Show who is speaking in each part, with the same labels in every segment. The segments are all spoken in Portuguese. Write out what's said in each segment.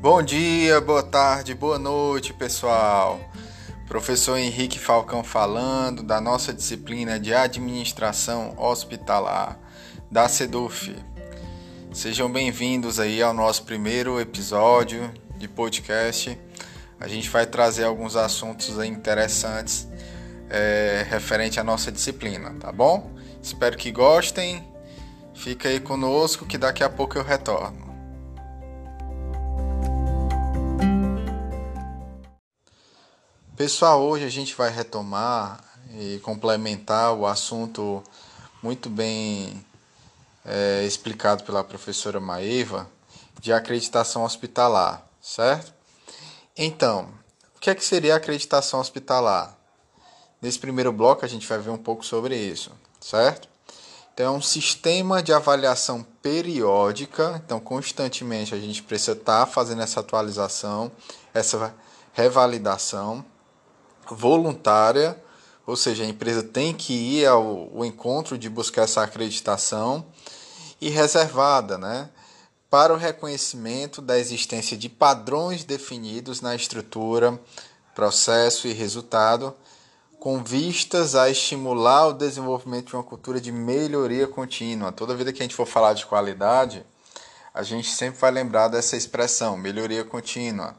Speaker 1: Bom dia, boa tarde, boa noite, pessoal. Professor Henrique Falcão falando da nossa disciplina de Administração Hospitalar da SEDUF. Sejam bem-vindos aí ao nosso primeiro episódio de podcast. A gente vai trazer alguns assuntos interessantes é, referente à nossa disciplina, tá bom? Espero que gostem. Fica aí conosco que daqui a pouco eu retorno. Pessoal, hoje a gente vai retomar e complementar o assunto muito bem é, explicado pela professora Maeva de acreditação hospitalar, certo? Então, o que é que seria a acreditação hospitalar? Nesse primeiro bloco a gente vai ver um pouco sobre isso, certo? Então, é um sistema de avaliação periódica, então constantemente a gente precisa estar tá fazendo essa atualização, essa revalidação voluntária, ou seja, a empresa tem que ir ao, ao encontro de buscar essa acreditação e reservada, né, para o reconhecimento da existência de padrões definidos na estrutura, processo e resultado, com vistas a estimular o desenvolvimento de uma cultura de melhoria contínua. Toda vida que a gente for falar de qualidade, a gente sempre vai lembrar dessa expressão, melhoria contínua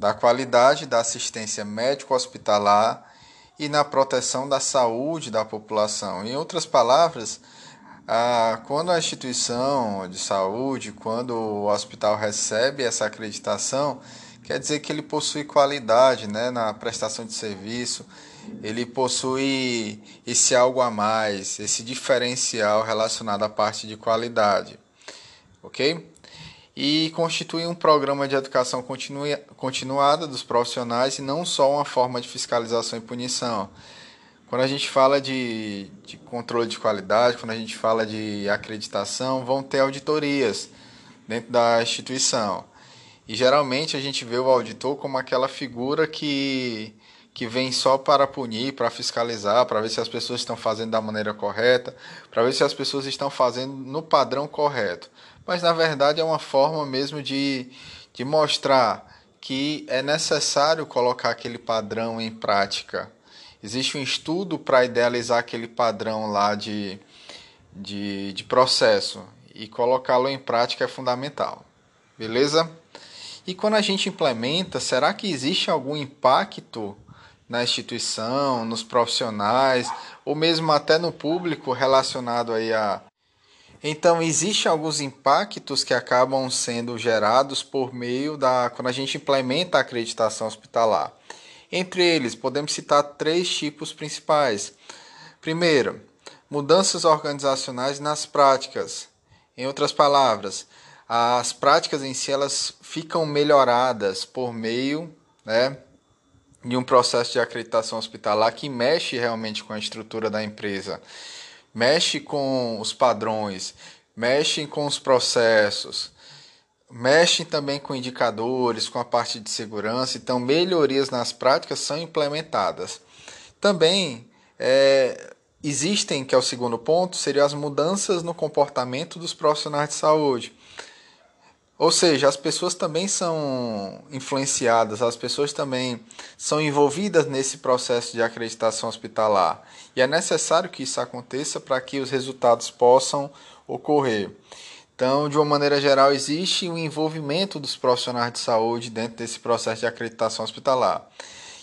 Speaker 1: da qualidade da assistência médico-hospitalar e na proteção da saúde da população. Em outras palavras, quando a instituição de saúde, quando o hospital recebe essa acreditação, quer dizer que ele possui qualidade né, na prestação de serviço, ele possui esse algo a mais, esse diferencial relacionado à parte de qualidade. Ok? E constitui um programa de educação continuada dos profissionais e não só uma forma de fiscalização e punição. Quando a gente fala de, de controle de qualidade, quando a gente fala de acreditação, vão ter auditorias dentro da instituição. E geralmente a gente vê o auditor como aquela figura que, que vem só para punir, para fiscalizar, para ver se as pessoas estão fazendo da maneira correta, para ver se as pessoas estão fazendo no padrão correto mas na verdade é uma forma mesmo de, de mostrar que é necessário colocar aquele padrão em prática. Existe um estudo para idealizar aquele padrão lá de, de, de processo e colocá-lo em prática é fundamental. Beleza? E quando a gente implementa, será que existe algum impacto na instituição, nos profissionais, ou mesmo até no público relacionado aí a, então, existem alguns impactos que acabam sendo gerados por meio da. quando a gente implementa a acreditação hospitalar. Entre eles, podemos citar três tipos principais. Primeiro, mudanças organizacionais nas práticas. Em outras palavras, as práticas em si elas ficam melhoradas por meio né, de um processo de acreditação hospitalar que mexe realmente com a estrutura da empresa mexe com os padrões, mexe com os processos, mexe também com indicadores, com a parte de segurança. Então, melhorias nas práticas são implementadas. Também é, existem, que é o segundo ponto, seriam as mudanças no comportamento dos profissionais de saúde. Ou seja, as pessoas também são influenciadas, as pessoas também são envolvidas nesse processo de acreditação hospitalar. E é necessário que isso aconteça para que os resultados possam ocorrer. Então, de uma maneira geral, existe o envolvimento dos profissionais de saúde dentro desse processo de acreditação hospitalar.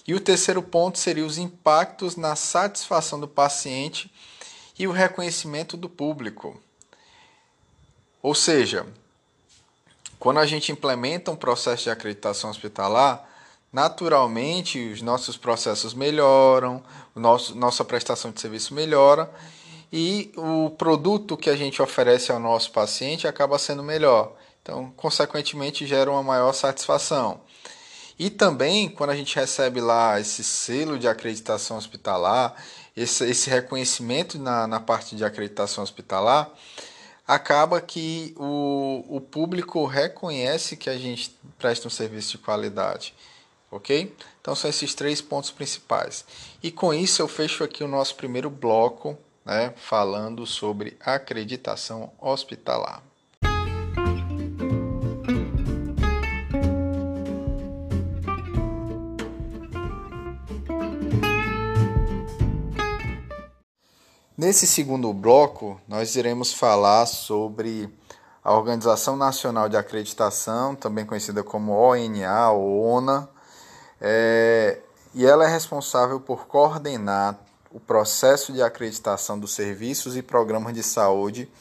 Speaker 1: E o terceiro ponto seria os impactos na satisfação do paciente e o reconhecimento do público. Ou seja, quando a gente implementa um processo de acreditação hospitalar, naturalmente os nossos processos melhoram, nosso, nossa prestação de serviço melhora e o produto que a gente oferece ao nosso paciente acaba sendo melhor. Então, consequentemente, gera uma maior satisfação. E também, quando a gente recebe lá esse selo de acreditação hospitalar, esse, esse reconhecimento na, na parte de acreditação hospitalar, acaba que o, o público reconhece que a gente presta um serviço de qualidade. Ok? Então são esses três pontos principais. E com isso eu fecho aqui o nosso primeiro bloco, né, falando sobre acreditação hospitalar. Nesse segundo bloco, nós iremos falar sobre a Organização Nacional de Acreditação, também conhecida como ONA ou ONA, é, e ela é responsável por coordenar o processo de acreditação dos serviços e programas de saúde,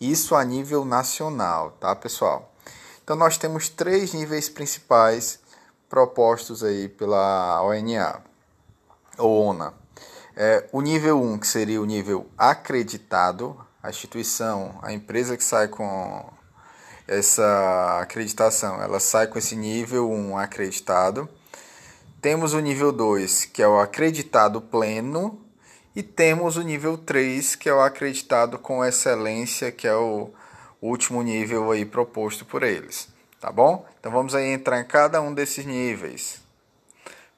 Speaker 1: isso a nível nacional, tá, pessoal? Então nós temos três níveis principais propostos aí pela ONA ou ONA. É, o nível 1, um, que seria o nível acreditado, a instituição, a empresa que sai com essa acreditação, ela sai com esse nível 1 um acreditado. Temos o nível 2, que é o acreditado pleno, e temos o nível 3, que é o acreditado com excelência, que é o último nível aí proposto por eles, tá bom? Então vamos aí entrar em cada um desses níveis.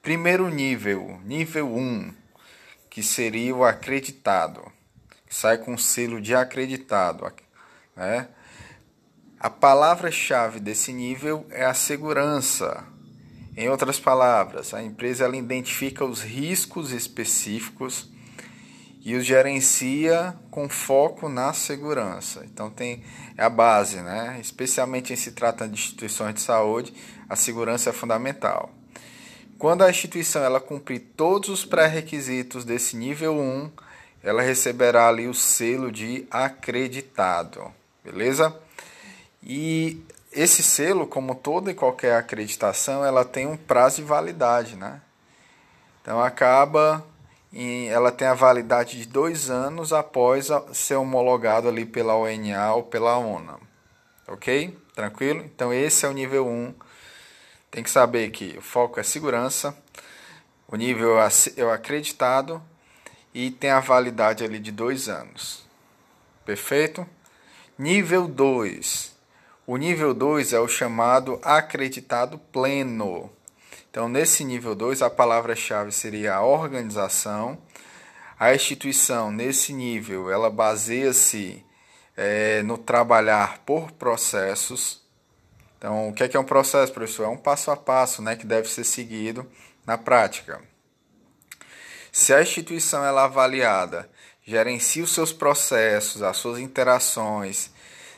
Speaker 1: Primeiro nível, nível 1, que seria o acreditado, sai com selo de acreditado, né? A palavra-chave desse nível é a segurança. Em outras palavras, a empresa ela identifica os riscos específicos e os gerencia com foco na segurança. Então tem é a base, né? Especialmente em se tratando de instituições de saúde, a segurança é fundamental. Quando a instituição ela cumprir todos os pré-requisitos desse nível 1, ela receberá ali o selo de acreditado, beleza? E esse selo, como toda e qualquer acreditação, ela tem um prazo de validade, né? Então acaba ela tem a validade de dois anos após ser homologado ali pela ONA ou pela ONA. Ok? Tranquilo? Então esse é o nível 1. Tem que saber que o foco é segurança, o nível é o acreditado e tem a validade ali de dois anos. Perfeito? Nível 2. O nível 2 é o chamado acreditado pleno. Então, nesse nível 2, a palavra-chave seria a organização. A instituição, nesse nível, ela baseia-se é, no trabalhar por processos. Então, o que é, que é um processo, professor? É um passo a passo né, que deve ser seguido na prática. Se a instituição ela é avaliada, gerencia os seus processos, as suas interações,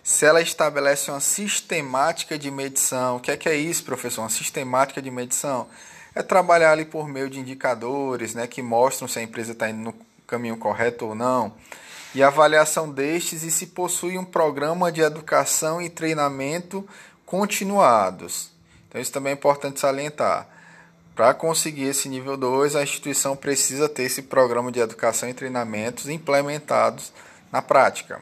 Speaker 1: se ela estabelece uma sistemática de medição. O que é que é isso, professor? Uma sistemática de medição é trabalhar ali por meio de indicadores, né, que mostram se a empresa está indo no caminho correto ou não. E avaliação destes e se possui um programa de educação e treinamento continuados. Então isso também é importante salientar. Para conseguir esse nível 2, a instituição precisa ter esse programa de educação e treinamentos implementados na prática.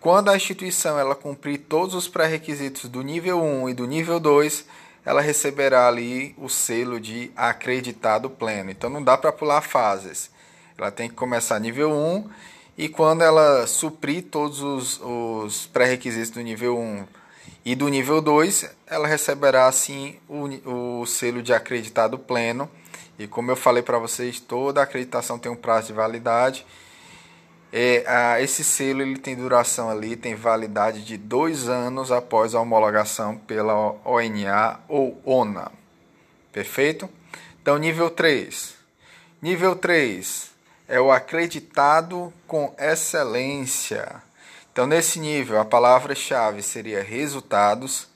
Speaker 1: Quando a instituição ela cumprir todos os pré-requisitos do nível 1 e do nível 2, ela receberá ali o selo de acreditado pleno. Então não dá para pular fases. Ela tem que começar nível 1 e quando ela suprir todos os, os pré-requisitos do nível 1 e do nível 2, ela receberá assim o, o selo de acreditado pleno. E como eu falei para vocês, toda acreditação tem um prazo de validade é, a, esse selo ele tem duração ali, tem validade de dois anos após a homologação pela ONA ou ONA. Perfeito? Então, nível 3. Nível 3 é o acreditado com excelência. Então, nesse nível, a palavra-chave seria resultados.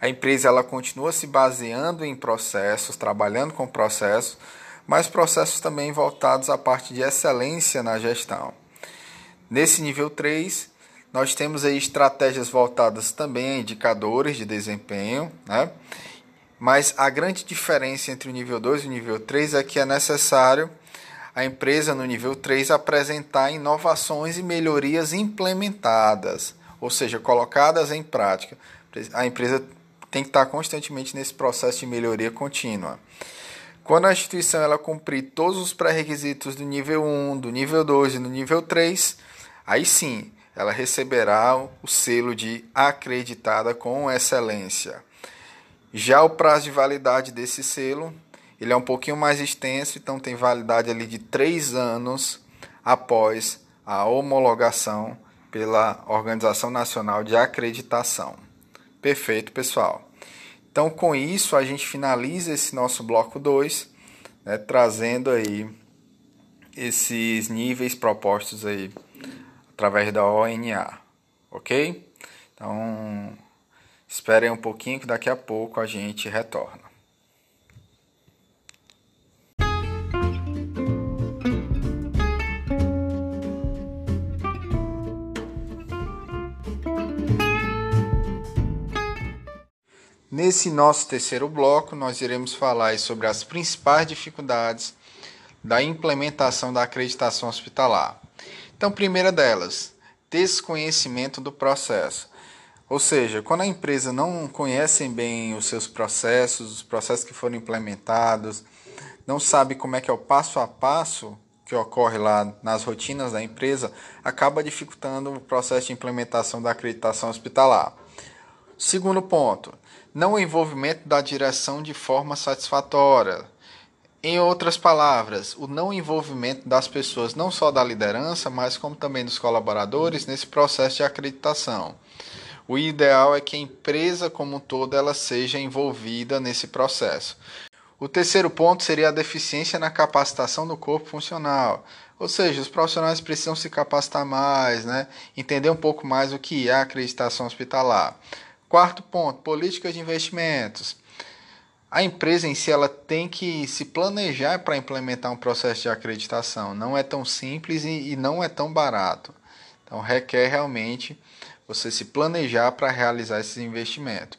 Speaker 1: A empresa ela continua se baseando em processos, trabalhando com processos, mas processos também voltados à parte de excelência na gestão. Nesse nível 3, nós temos aí estratégias voltadas também a indicadores de desempenho, né? Mas a grande diferença entre o nível 2 e o nível 3 é que é necessário a empresa no nível 3 apresentar inovações e melhorias implementadas, ou seja, colocadas em prática. A empresa tem que estar constantemente nesse processo de melhoria contínua. Quando a instituição ela cumprir todos os pré-requisitos do nível 1, do nível 2 e do nível 3, Aí sim, ela receberá o selo de acreditada com excelência. Já o prazo de validade desse selo, ele é um pouquinho mais extenso, então tem validade ali de três anos após a homologação pela Organização Nacional de Acreditação. Perfeito, pessoal. Então, com isso, a gente finaliza esse nosso bloco 2, né, trazendo aí esses níveis propostos aí através da ONA, ok? Então, esperem um pouquinho que daqui a pouco a gente retorna. Nesse nosso terceiro bloco, nós iremos falar sobre as principais dificuldades da implementação da acreditação hospitalar. Então, primeira delas, desconhecimento do processo. Ou seja, quando a empresa não conhece bem os seus processos, os processos que foram implementados, não sabe como é que é o passo a passo que ocorre lá nas rotinas da empresa, acaba dificultando o processo de implementação da acreditação hospitalar. Segundo ponto, não envolvimento da direção de forma satisfatória. Em outras palavras, o não envolvimento das pessoas, não só da liderança, mas como também dos colaboradores, nesse processo de acreditação. O ideal é que a empresa como um todo ela seja envolvida nesse processo. O terceiro ponto seria a deficiência na capacitação do corpo funcional. Ou seja, os profissionais precisam se capacitar mais, né? entender um pouco mais o que é a acreditação hospitalar. Quarto ponto, políticas de investimentos. A empresa em si ela tem que se planejar para implementar um processo de acreditação. Não é tão simples e, e não é tão barato. Então requer realmente você se planejar para realizar esses investimentos.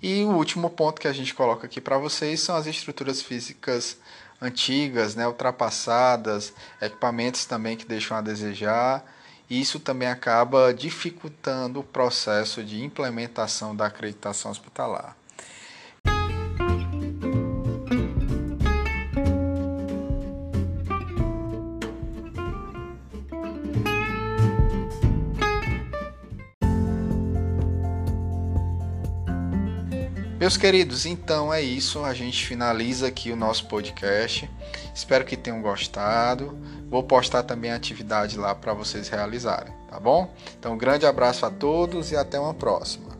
Speaker 1: E o último ponto que a gente coloca aqui para vocês são as estruturas físicas antigas, né, ultrapassadas, equipamentos também que deixam a desejar isso também acaba dificultando o processo de implementação da acreditação hospitalar. Meus queridos, então é isso. A gente finaliza aqui o nosso podcast. Espero que tenham gostado. Vou postar também a atividade lá para vocês realizarem, tá bom? Então, um grande abraço a todos e até uma próxima.